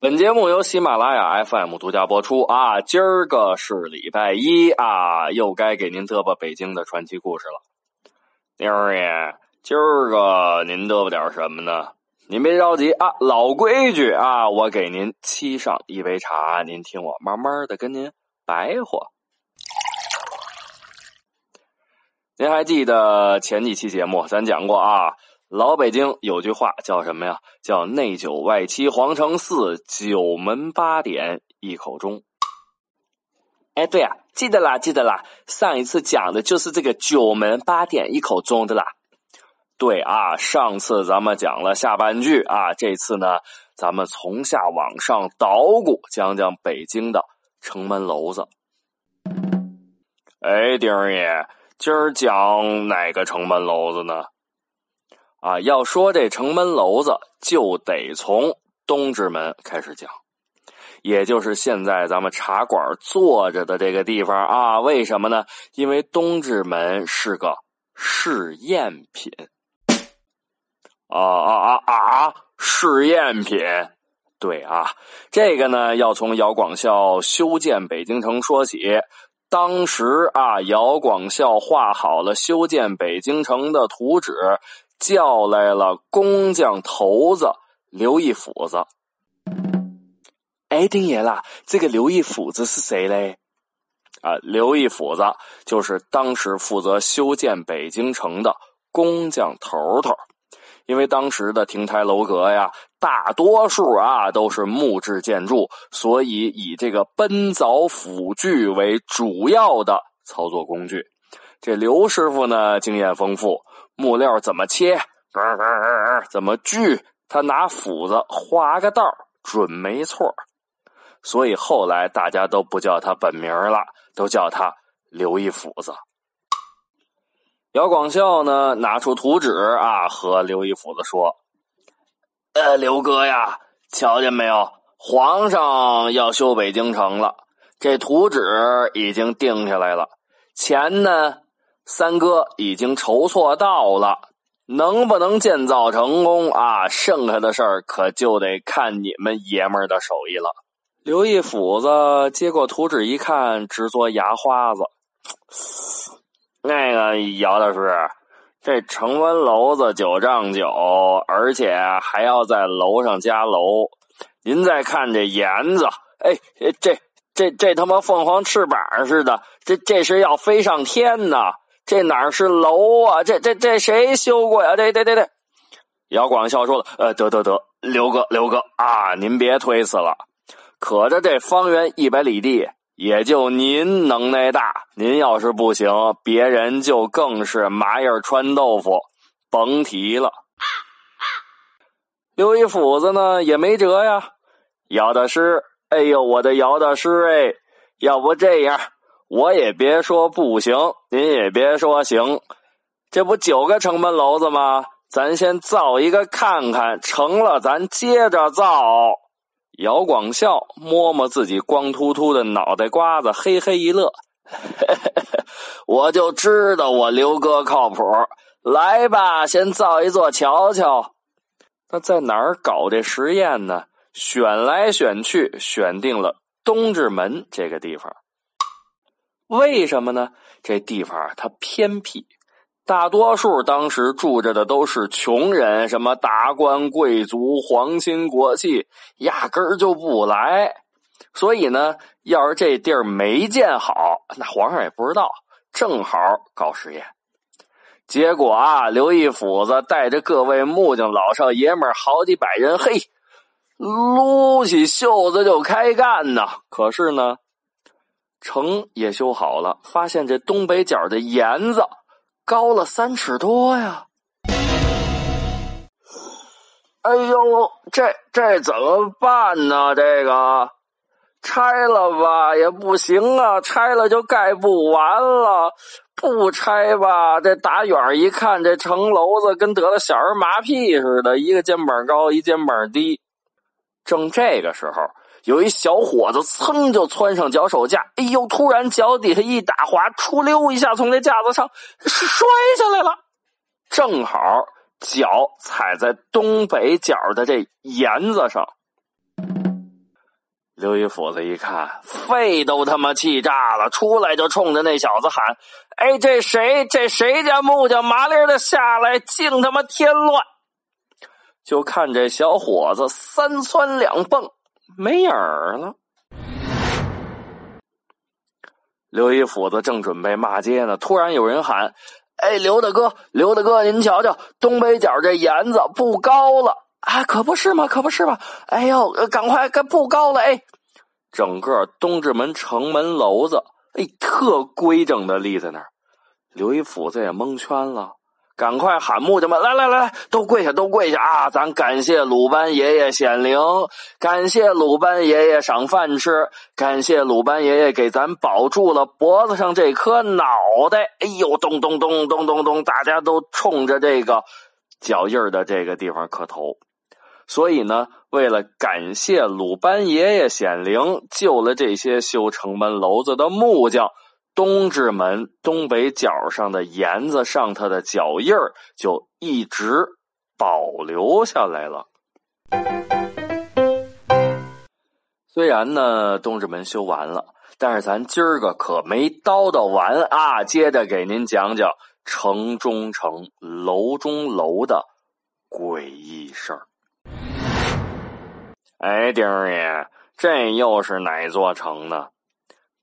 本节目由喜马拉雅 FM 独家播出啊！今儿个是礼拜一啊，又该给您嘚啵北京的传奇故事了。妞儿爷，今儿个您嘚啵点什么呢？您别着急啊，老规矩啊，我给您沏上一杯茶，您听我慢慢的跟您白话。您还记得前几期节目咱讲过啊？老北京有句话叫什么呀？叫内九外七皇城四，九门八点一口钟。哎，对啊，记得啦，记得啦。上一次讲的就是这个九门八点一口钟的啦。对啊，上次咱们讲了下半句啊，这次呢，咱们从下往上捣鼓，讲讲北京的城门楼子。哎，丁爷。今儿讲哪个城门楼子呢？啊，要说这城门楼子，就得从东直门开始讲，也就是现在咱们茶馆坐着的这个地方啊。为什么呢？因为东直门是个试验品。啊啊啊啊！试验品，对啊，这个呢要从姚广孝修建北京城说起。当时啊，姚广孝画好了修建北京城的图纸，叫来了工匠头子刘义斧子。哎，丁爷啦，这个刘义斧子是谁嘞？啊，刘义斧子就是当时负责修建北京城的工匠头头。因为当时的亭台楼阁呀，大多数啊都是木质建筑，所以以这个奔凿斧锯为主要的操作工具。这刘师傅呢，经验丰富，木料怎么切，怎么锯，他拿斧子划个道准没错。所以后来大家都不叫他本名了，都叫他刘一斧子。姚广孝呢，拿出图纸啊，和刘一斧子说：“呃，刘哥呀，瞧见没有？皇上要修北京城了，这图纸已经定下来了，钱呢，三哥已经筹措到了，能不能建造成功啊？剩下的事儿可就得看你们爷们儿的手艺了。”刘一斧子接过图纸一看，直嘬牙花子。那个姚大师，这城门楼子九丈九，而且还要在楼上加楼。您再看这檐子，哎，这这这他妈凤凰翅膀似的，这这是要飞上天呐！这哪是楼啊？这这这谁修过呀？这这这这，姚广孝说了，呃，得得得，刘哥刘哥啊，您别推辞了，可着这方圆一百里地。也就您能耐大，您要是不行，别人就更是麻叶穿豆腐，甭提了。刘一斧子呢也没辙呀，姚大师，哎呦，我的姚大师哎，要不这样，我也别说不行，您也别说行，这不九个城门楼子吗？咱先造一个看看，成了咱接着造。姚广孝摸摸自己光秃秃的脑袋瓜子，嘿嘿一乐，我就知道我刘哥靠谱。来吧，先造一座瞧瞧。那在哪儿搞这实验呢？选来选去，选定了东直门这个地方。为什么呢？这地方它偏僻。大多数当时住着的都是穷人，什么达官贵族、皇亲国戚，压根儿就不来。所以呢，要是这地儿没建好，那皇上也不知道。正好搞实验，结果啊，刘义府子带着各位木匠老少爷们好几百人，嘿，撸起袖子就开干呢。可是呢，城也修好了，发现这东北角的檐子。高了三尺多呀！哎呦，这这怎么办呢？这个拆了吧也不行啊，拆了就盖不完了；不拆吧，这打远一看，这城楼子跟得了小儿麻痹似的，一个肩膀高，一肩膀低。正这个时候，有一小伙子噌就窜上脚手架，哎呦！突然脚底下一打滑，出溜一下从这架子上摔下来了，正好。脚踩在东北角的这沿子上，刘一斧子一看，肺都他妈气炸了，出来就冲着那小子喊：“哎，这谁？这谁家木匠麻利的下来，净他妈添乱！”就看这小伙子三窜两蹦，没影儿了。刘一斧子正准备骂街呢，突然有人喊。哎，刘大哥，刘大哥，您瞧瞧，东北角这檐子不高了啊！可不是吗？可不是吗？哎呦，赶快，该不高了！哎，整个东直门城门楼子，哎，特规整的立在那儿。刘一斧子也蒙圈了。赶快喊木匠们来来来，都跪下，都跪下啊！咱感谢鲁班爷爷显灵，感谢鲁班爷爷赏饭吃，感谢鲁班爷爷给咱保住了脖子上这颗脑袋。哎呦，咚咚咚咚咚咚，大家都冲着这个脚印的这个地方磕头。所以呢，为了感谢鲁班爷爷显灵，救了这些修城门楼子的木匠。东直门东北角上的檐子上，它的脚印儿就一直保留下来了。虽然呢，东直门修完了，但是咱今儿个可没叨叨完啊！接着给您讲讲城中城、楼中楼的诡异事儿。哎，丁儿爷，这又是哪座城呢？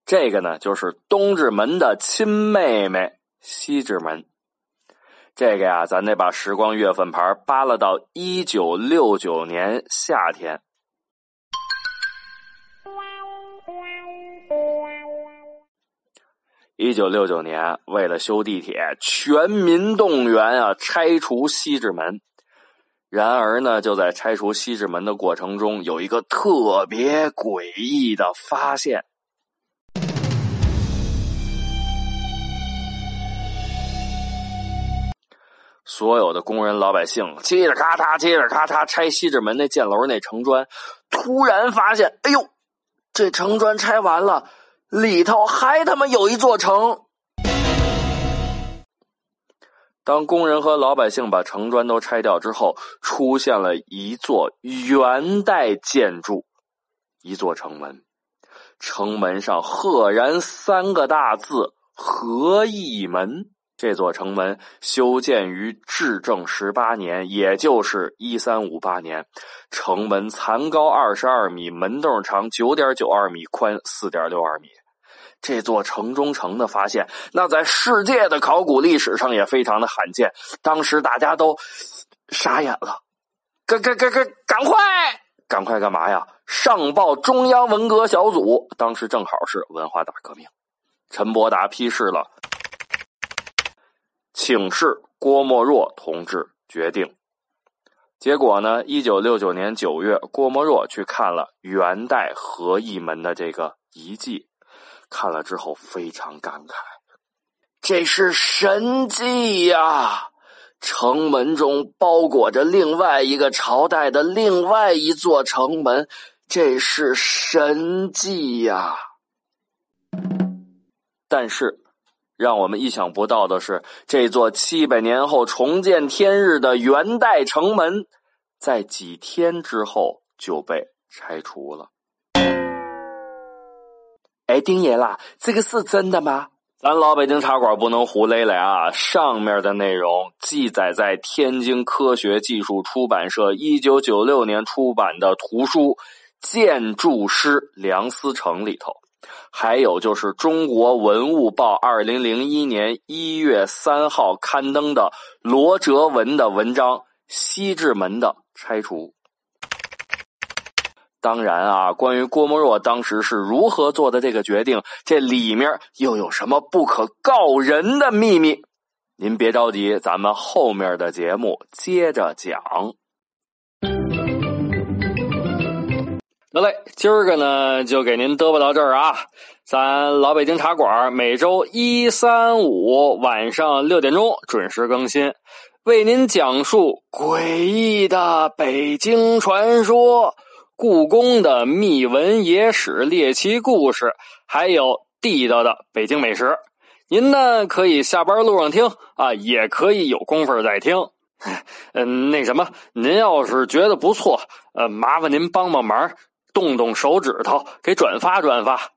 这个呢，就是东直门的亲妹妹西直门。这个呀，咱得把时光月份牌扒拉到一九六九年夏天。一九六九年，为了修地铁，全民动员啊，拆除西直门。然而呢，就在拆除西直门的过程中，有一个特别诡异的发现。所有的工人老百姓嘁哩咔嚓，嘁哩咔嚓拆西直门那箭楼那城砖，突然发现，哎呦，这城砖拆完了，里头还他妈有一座城。当工人和老百姓把城砖都拆掉之后，出现了一座元代建筑，一座城门，城门上赫然三个大字“和义门”。这座城门修建于至正十八年，也就是一三五八年。城门残高二十二米，门洞长九点九二米，宽四点六二米。这座城中城的发现，那在世界的考古历史上也非常的罕见。当时大家都傻眼了，赶赶赶赶赶快赶快干嘛呀？上报中央文革小组。当时正好是文化大革命，陈伯达批示了。请示郭沫若同志决定。结果呢？一九六九年九月，郭沫若去看了元代和义门的这个遗迹，看了之后非常感慨：“这是神迹呀！城门中包裹着另外一个朝代的另外一座城门，这是神迹呀！”但是。让我们意想不到的是，这座七百年后重见天日的元代城门，在几天之后就被拆除了。哎，丁爷啦，这个是真的吗？咱老北京茶馆不能胡来来啊！上面的内容记载在天津科学技术出版社一九九六年出版的图书《建筑师梁思成》里头。还有就是《中国文物报》二零零一年一月三号刊登的罗哲文的文章《西直门的拆除》。当然啊，关于郭沫若当时是如何做的这个决定，这里面又有什么不可告人的秘密？您别着急，咱们后面的节目接着讲。得嘞，今儿个呢就给您嘚啵到这儿啊！咱老北京茶馆每周一、三、五晚上六点钟准时更新，为您讲述诡异的北京传说、故宫的秘闻野史、猎奇故事，还有地道的北京美食。您呢可以下班路上听啊，也可以有功夫再听。嗯，那什么，您要是觉得不错，呃，麻烦您帮帮忙。动动手指头给转发转发。